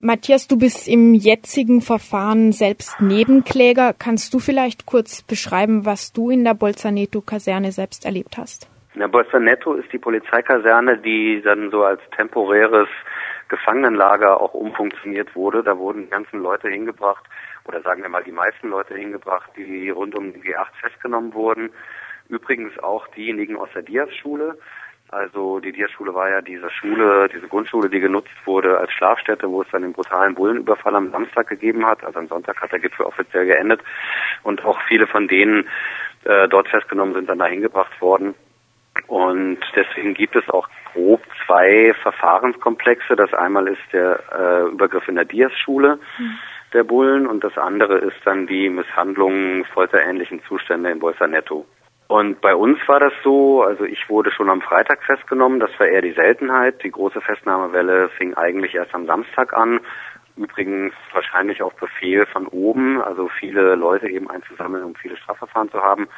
Matthias, du bist im jetzigen Verfahren selbst Nebenkläger. Kannst du vielleicht kurz beschreiben, was du in der Bolzaneto-Kaserne selbst erlebt hast? In der Bolzaneto ist die Polizeikaserne, die dann so als temporäres Gefangenenlager auch umfunktioniert wurde. Da wurden die ganzen Leute hingebracht, oder sagen wir mal die meisten Leute hingebracht, die rund um den G8 festgenommen wurden. Übrigens auch diejenigen aus der Diaz-Schule. Also die Diaz-Schule war ja diese Schule, diese Grundschule, die genutzt wurde als Schlafstätte, wo es dann den brutalen Bullenüberfall am Samstag gegeben hat. Also am Sonntag hat der Gipfel offiziell geendet. Und auch viele von denen äh, dort festgenommen sind dann dahin gebracht worden. Und deswegen gibt es auch grob zwei Verfahrenskomplexe. Das einmal ist der äh, Übergriff in der Diaz-Schule. Mhm der Bullen und das andere ist dann die Misshandlung folterähnlichen Zustände in Bolsonaro. Und bei uns war das so, also ich wurde schon am Freitag festgenommen, das war eher die Seltenheit. Die große Festnahmewelle fing eigentlich erst am Samstag an. Übrigens wahrscheinlich auf Befehl von oben, also viele Leute eben einzusammeln, um viele Strafverfahren zu haben.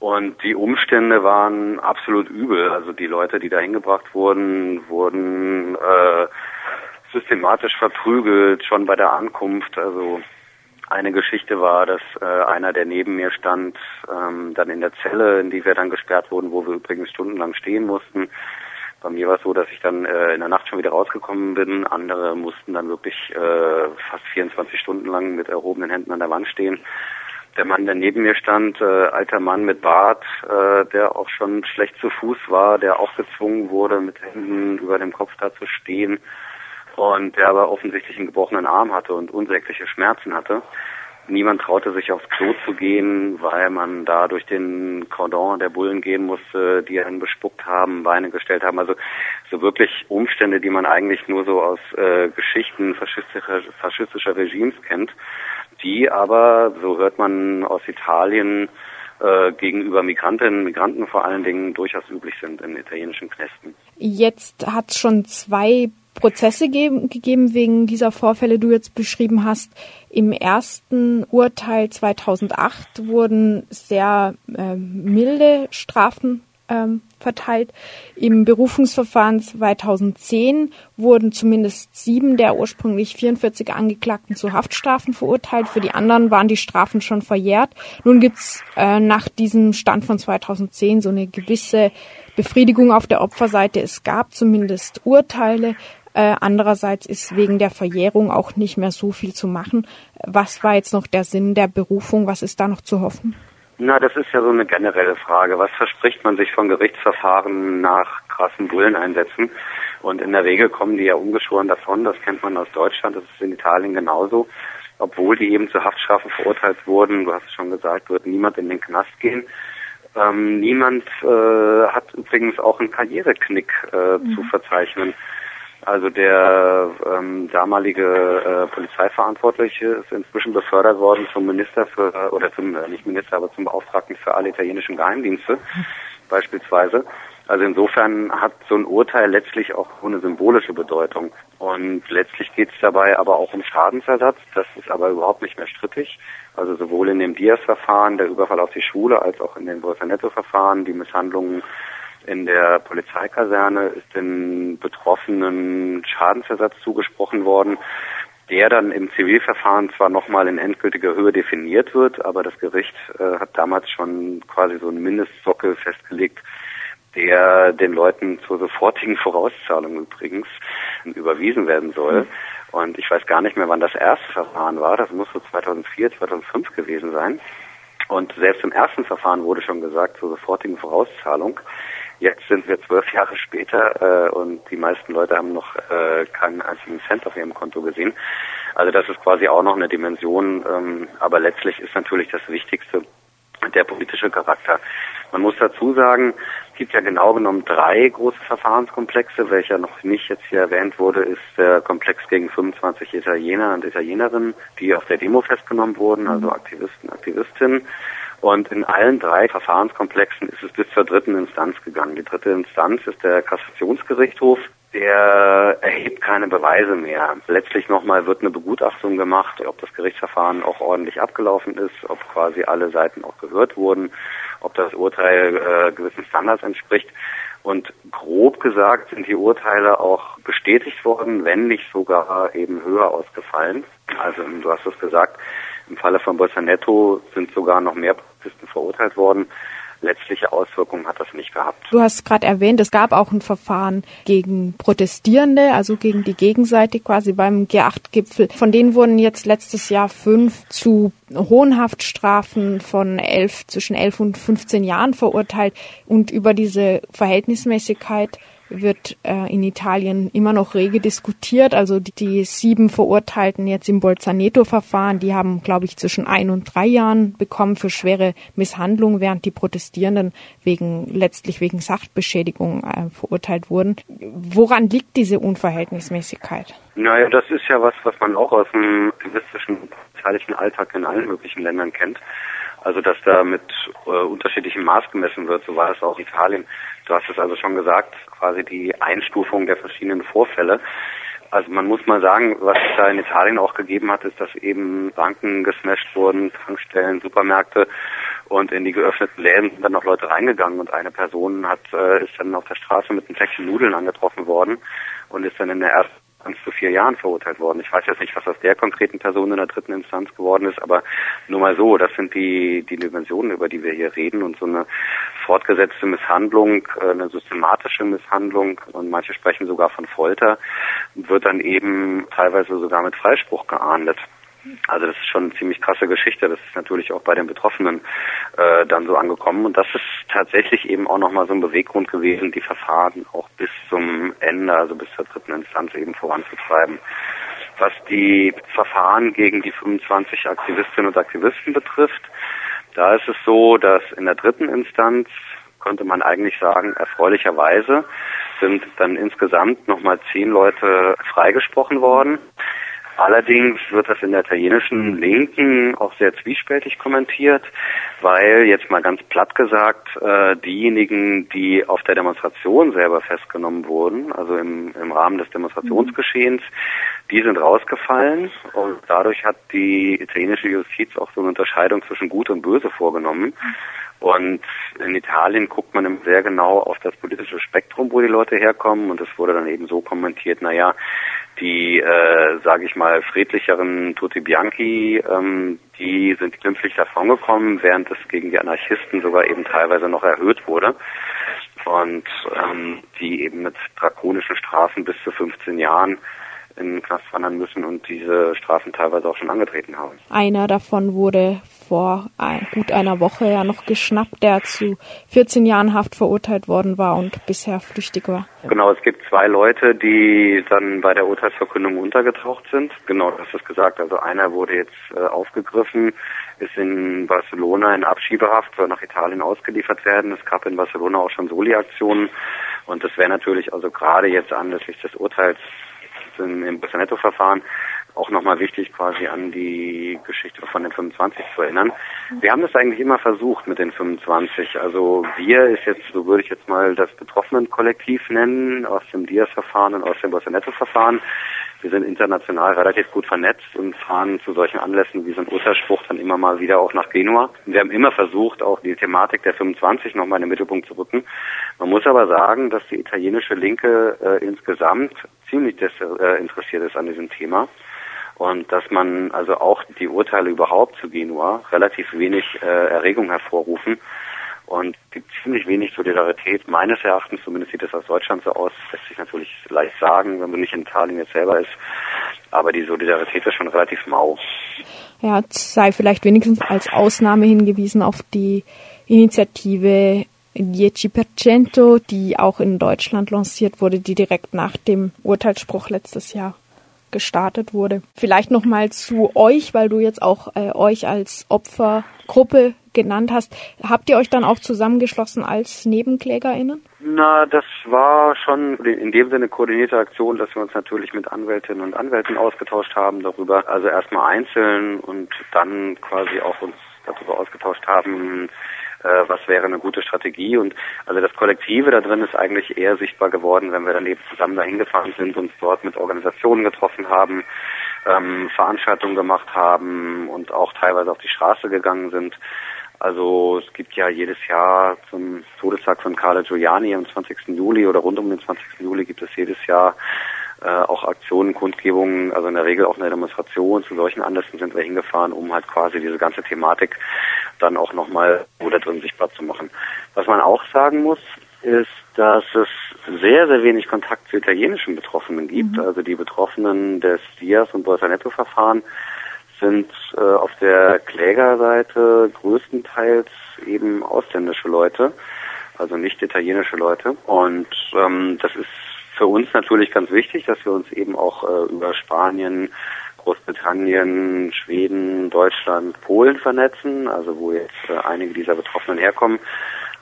Und die Umstände waren absolut übel. Also die Leute, die da hingebracht wurden, wurden äh, systematisch verprügelt, schon bei der Ankunft. Also eine Geschichte war, dass äh, einer, der neben mir stand, ähm, dann in der Zelle, in die wir dann gesperrt wurden, wo wir übrigens stundenlang stehen mussten. Bei mir war es so, dass ich dann äh, in der Nacht schon wieder rausgekommen bin. Andere mussten dann wirklich äh, fast 24 Stunden lang mit erhobenen Händen an der Wand stehen. Der Mann, der neben mir stand, äh, alter Mann mit Bart, äh, der auch schon schlecht zu Fuß war, der auch gezwungen wurde, mit Händen über dem Kopf da zu stehen und der aber offensichtlich einen gebrochenen Arm hatte und unsägliche Schmerzen hatte. Niemand traute sich aufs Klo zu gehen, weil man da durch den Cordon der Bullen gehen musste, die einen bespuckt haben, Beine gestellt haben. Also so wirklich Umstände, die man eigentlich nur so aus äh, Geschichten faschistischer, faschistischer Regimes kennt, die aber, so hört man aus Italien, äh, gegenüber Migrantinnen, Migranten vor allen Dingen durchaus üblich sind in italienischen Knästen. Jetzt hat schon zwei Prozesse ge gegeben wegen dieser Vorfälle, du jetzt beschrieben hast. Im ersten Urteil 2008 wurden sehr äh, milde Strafen ähm, verteilt. Im Berufungsverfahren 2010 wurden zumindest sieben der ursprünglich 44 Angeklagten zu Haftstrafen verurteilt. Für die anderen waren die Strafen schon verjährt. Nun gibt's äh, nach diesem Stand von 2010 so eine gewisse Befriedigung auf der Opferseite. Es gab zumindest Urteile. Äh, andererseits ist wegen der Verjährung auch nicht mehr so viel zu machen. Was war jetzt noch der Sinn der Berufung? Was ist da noch zu hoffen? Na, das ist ja so eine generelle Frage. Was verspricht man sich von Gerichtsverfahren nach krassen Bulleneinsätzen? Und in der Regel kommen die ja ungeschoren davon. Das kennt man aus Deutschland. Das ist in Italien genauso. Obwohl die eben zu Haftstrafen verurteilt wurden, du hast es schon gesagt, wird niemand in den Knast gehen. Ähm, niemand äh, hat übrigens auch einen Karriereknick äh, mhm. zu verzeichnen. Also der ähm, damalige äh, Polizeiverantwortliche ist inzwischen befördert worden zum Minister für, oder zum, äh, nicht Minister, aber zum Beauftragten für alle italienischen Geheimdienste beispielsweise. Also insofern hat so ein Urteil letztlich auch eine symbolische Bedeutung. Und letztlich geht es dabei aber auch um Schadensersatz. Das ist aber überhaupt nicht mehr strittig. Also sowohl in dem Diaz-Verfahren, der Überfall auf die Schule, als auch in den Bolsonaro-Verfahren, die Misshandlungen in der Polizeikaserne ist den Betroffenen Schadensersatz zugesprochen worden, der dann im Zivilverfahren zwar nochmal in endgültiger Höhe definiert wird, aber das Gericht äh, hat damals schon quasi so einen Mindestsockel festgelegt, der den Leuten zur sofortigen Vorauszahlung übrigens überwiesen werden soll. Mhm. Und ich weiß gar nicht mehr, wann das erste Verfahren war. Das muss so 2004, 2005 gewesen sein. Und selbst im ersten Verfahren wurde schon gesagt, zur sofortigen Vorauszahlung. Jetzt sind wir zwölf Jahre später äh, und die meisten Leute haben noch äh, keinen einzigen Cent auf ihrem Konto gesehen. Also das ist quasi auch noch eine Dimension, ähm, aber letztlich ist natürlich das Wichtigste der politische Charakter. Man muss dazu sagen, es gibt ja genau genommen drei große Verfahrenskomplexe. Welcher noch nicht jetzt hier erwähnt wurde, ist der Komplex gegen 25 Italiener und Italienerinnen, die auf der Demo festgenommen wurden, also Aktivisten, Aktivistinnen. Und in allen drei Verfahrenskomplexen ist es bis zur dritten Instanz gegangen. Die dritte Instanz ist der Kassationsgerichtshof. Der erhebt keine Beweise mehr. Letztlich nochmal wird eine Begutachtung gemacht, ob das Gerichtsverfahren auch ordentlich abgelaufen ist, ob quasi alle Seiten auch gehört wurden, ob das Urteil äh, gewissen Standards entspricht. Und grob gesagt sind die Urteile auch bestätigt worden, wenn nicht sogar eben höher ausgefallen. Also du hast es gesagt, im Falle von Bolsonaro sind sogar noch mehr Polizisten verurteilt worden letztliche Auswirkungen hat das nicht gehabt. Du hast gerade erwähnt, es gab auch ein Verfahren gegen Protestierende, also gegen die Gegenseite quasi beim G8-Gipfel. Von denen wurden jetzt letztes Jahr fünf zu Hohenhaftstrafen von elf, zwischen elf und 15 Jahren verurteilt und über diese Verhältnismäßigkeit wird äh, in Italien immer noch rege diskutiert. Also die, die sieben Verurteilten jetzt im Bolzaneto-Verfahren, die haben, glaube ich, zwischen ein und drei Jahren bekommen für schwere Misshandlungen, während die Protestierenden wegen letztlich wegen Sachbeschädigung äh, verurteilt wurden. Woran liegt diese Unverhältnismäßigkeit? Naja, das ist ja was, was man auch aus dem aktivistischen italienischen Alltag in allen möglichen Ländern kennt. Also dass da mit äh, unterschiedlichem Maß gemessen wird, so war es auch in Italien. Du hast es also schon gesagt, quasi die Einstufung der verschiedenen Vorfälle. Also man muss mal sagen, was es da in Italien auch gegeben hat, ist, dass eben Banken gesmasht wurden, Tankstellen, Supermärkte und in die geöffneten Läden sind dann noch Leute reingegangen und eine Person hat äh, ist dann auf der Straße mit einem Päckchen Nudeln angetroffen worden und ist dann in der ersten Instanz zu vier Jahren verurteilt worden. Ich weiß jetzt nicht, was aus der konkreten Person in der dritten Instanz geworden ist, aber nur mal so, das sind die, die Dimensionen, über die wir hier reden und so eine fortgesetzte Misshandlung, äh, eine systematische Misshandlung und manche sprechen sogar von Folter, wird dann eben teilweise sogar mit Freispruch geahndet. Also das ist schon eine ziemlich krasse Geschichte. Das ist natürlich auch bei den Betroffenen äh, dann so angekommen. Und das ist tatsächlich eben auch nochmal so ein Beweggrund gewesen, die Verfahren auch bis zum Ende, also bis zur dritten Instanz eben voranzutreiben. Was die Verfahren gegen die 25 Aktivistinnen und Aktivisten betrifft, da ist es so, dass in der dritten Instanz könnte man eigentlich sagen, erfreulicherweise sind dann insgesamt nochmal zehn Leute freigesprochen worden. Allerdings wird das in der italienischen Linken auch sehr zwiespältig kommentiert, weil jetzt mal ganz platt gesagt, äh, diejenigen, die auf der Demonstration selber festgenommen wurden, also im, im Rahmen des Demonstrationsgeschehens, die sind rausgefallen und dadurch hat die italienische Justiz auch so eine Unterscheidung zwischen Gut und Böse vorgenommen. Und in Italien guckt man sehr genau auf das politische Spektrum, wo die Leute herkommen. Und es wurde dann eben so kommentiert, naja, die, äh, sage ich mal, friedlicheren Tutti Bianchi, ähm, die sind glimpflich davongekommen, während es gegen die Anarchisten sogar eben teilweise noch erhöht wurde. Und ähm, die eben mit drakonischen Strafen bis zu 15 Jahren in den Knast wandern müssen und diese Strafen teilweise auch schon angetreten haben. Einer davon wurde vor gut einer Woche ja noch geschnappt, der zu 14 Jahren Haft verurteilt worden war und bisher flüchtig war. Genau, es gibt zwei Leute, die dann bei der Urteilsverkündung untergetaucht sind. Genau, das ist gesagt. Also einer wurde jetzt äh, aufgegriffen, ist in Barcelona in Abschiebehaft, soll nach Italien ausgeliefert werden. Es gab in Barcelona auch schon Soli-Aktionen und das wäre natürlich also gerade jetzt anlässlich des Urteils im Bolsonaro-Verfahren auch nochmal wichtig, quasi an die Geschichte von den 25 zu erinnern. Wir haben das eigentlich immer versucht mit den 25. Also wir ist jetzt, so würde ich jetzt mal das Betroffenen-Kollektiv nennen, aus dem Diaz-Verfahren und aus dem Bolsonaro-Verfahren. Wir sind international relativ gut vernetzt und fahren zu solchen Anlässen wie so ein Urteilsspruch dann immer mal wieder auch nach Genua. Wir haben immer versucht, auch die Thematik der 25 nochmal in den Mittelpunkt zu rücken. Man muss aber sagen, dass die italienische Linke äh, insgesamt ziemlich äh, interessiert ist an diesem Thema und dass man also auch die Urteile überhaupt zu Genua relativ wenig äh, Erregung hervorrufen und gibt ziemlich wenig Solidarität. Meines Erachtens, zumindest sieht es aus Deutschland so aus, lässt sich natürlich leicht sagen, wenn man nicht in Italien jetzt selber ist, aber die Solidarität ist schon relativ mau. Ja, sei vielleicht wenigstens als Ausnahme hingewiesen auf die Initiative 10%, die auch in Deutschland lanciert wurde, die direkt nach dem Urteilsspruch letztes Jahr gestartet wurde. Vielleicht noch mal zu euch, weil du jetzt auch äh, euch als Opfergruppe genannt hast. Habt ihr euch dann auch zusammengeschlossen als NebenklägerInnen? Na, das war schon in dem Sinne koordinierte Aktion, dass wir uns natürlich mit Anwältinnen und Anwälten ausgetauscht haben darüber. Also erstmal einzeln und dann quasi auch uns darüber ausgetauscht haben, äh, was wäre eine gute Strategie. Und also das Kollektive da drin ist eigentlich eher sichtbar geworden, wenn wir dann eben zusammen dahin gefahren sind, uns dort mit Organisationen getroffen haben, ähm, Veranstaltungen gemacht haben und auch teilweise auf die Straße gegangen sind. Also es gibt ja jedes Jahr zum Todestag von Carlo Giuliani am 20. Juli oder rund um den 20. Juli gibt es jedes Jahr äh, auch Aktionen, Kundgebungen, also in der Regel auch eine Demonstration. Zu solchen Anlässen sind wir hingefahren, um halt quasi diese ganze Thematik dann auch nochmal oder drin sichtbar zu machen. Was man auch sagen muss, ist, dass es sehr, sehr wenig Kontakt zu italienischen Betroffenen gibt. Mhm. Also die Betroffenen des Dias- und Borsaletto-Verfahren sind äh, auf der Klägerseite größtenteils eben ausländische Leute, also nicht italienische Leute. Und ähm, das ist für uns natürlich ganz wichtig, dass wir uns eben auch äh, über Spanien, Großbritannien, Schweden, Deutschland, Polen vernetzen, also wo jetzt äh, einige dieser Betroffenen herkommen.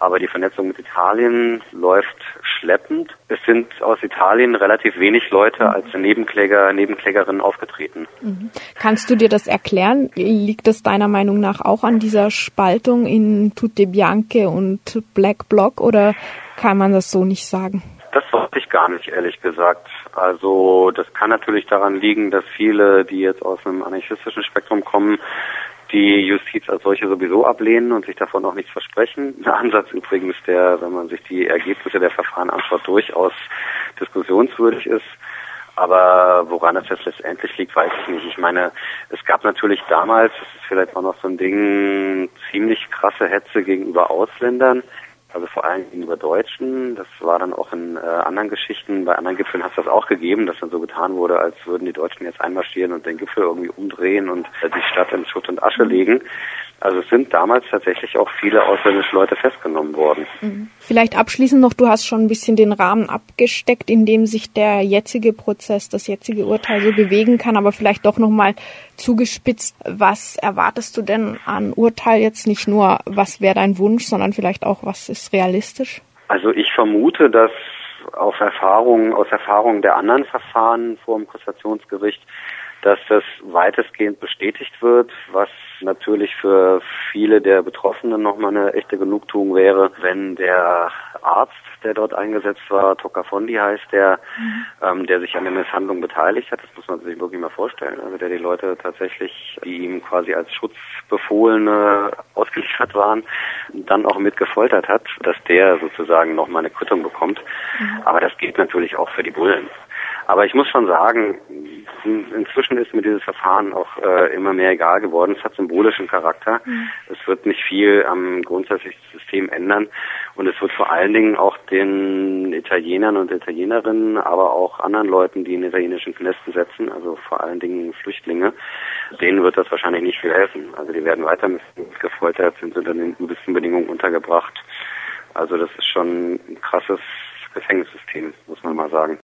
Aber die Vernetzung mit Italien läuft schleppend. Es sind aus Italien relativ wenig Leute als Nebenkläger, Nebenklägerinnen aufgetreten. Mhm. Kannst du dir das erklären? Liegt es deiner Meinung nach auch an dieser Spaltung in Tutte Bianche und Black Bloc oder kann man das so nicht sagen? Das ich gar nicht, ehrlich gesagt. Also das kann natürlich daran liegen, dass viele, die jetzt aus einem anarchistischen Spektrum kommen, die Justiz als solche sowieso ablehnen und sich davon auch nichts versprechen. Ein Ansatz übrigens, der, wenn man sich die Ergebnisse der Verfahren anschaut, durchaus diskussionswürdig ist. Aber woran es jetzt letztendlich liegt, weiß ich nicht. Ich meine, es gab natürlich damals, das ist vielleicht auch noch so ein Ding, ziemlich krasse Hetze gegenüber Ausländern also vor allem gegenüber Deutschen. Das war dann auch in äh, anderen Geschichten, bei anderen Gipfeln hat es das auch gegeben, dass dann so getan wurde, als würden die Deutschen jetzt einmarschieren und den Gipfel irgendwie umdrehen und äh, die Stadt in Schutt und Asche legen. Also es sind damals tatsächlich auch viele ausländische Leute festgenommen worden. Mhm. Vielleicht abschließend noch, du hast schon ein bisschen den Rahmen abgesteckt, in dem sich der jetzige Prozess, das jetzige Urteil so bewegen kann, aber vielleicht doch nochmal zugespitzt, was erwartest du denn an Urteil jetzt nicht nur, was wäre dein Wunsch, sondern vielleicht auch, was ist realistisch? Also ich vermute, dass auf Erfahrung, aus Erfahrung der anderen Verfahren vor dem Kassationsgericht dass das weitestgehend bestätigt wird, was natürlich für viele der Betroffenen nochmal eine echte Genugtuung wäre, wenn der Arzt, der dort eingesetzt war, Tokafondi heißt der, mhm. ähm, der sich an der Misshandlung beteiligt hat, das muss man sich wirklich mal vorstellen, also der die Leute tatsächlich, die ihm quasi als Schutzbefohlene ausgeliefert waren, dann auch mitgefoltert hat, dass der sozusagen nochmal eine Quittung bekommt. Mhm. Aber das gilt natürlich auch für die Bullen. Aber ich muss schon sagen, inzwischen ist mir dieses Verfahren auch äh, immer mehr egal geworden. Es hat symbolischen Charakter. Mhm. Es wird nicht viel am grundsätzlichen System ändern. Und es wird vor allen Dingen auch den Italienern und Italienerinnen, aber auch anderen Leuten, die in italienischen Knästen setzen, also vor allen Dingen Flüchtlinge, denen wird das wahrscheinlich nicht viel helfen. Also die werden weiter gefoltert, sind unter den übelsten Bedingungen untergebracht. Also das ist schon ein krasses Gefängnissystem, muss man mal sagen.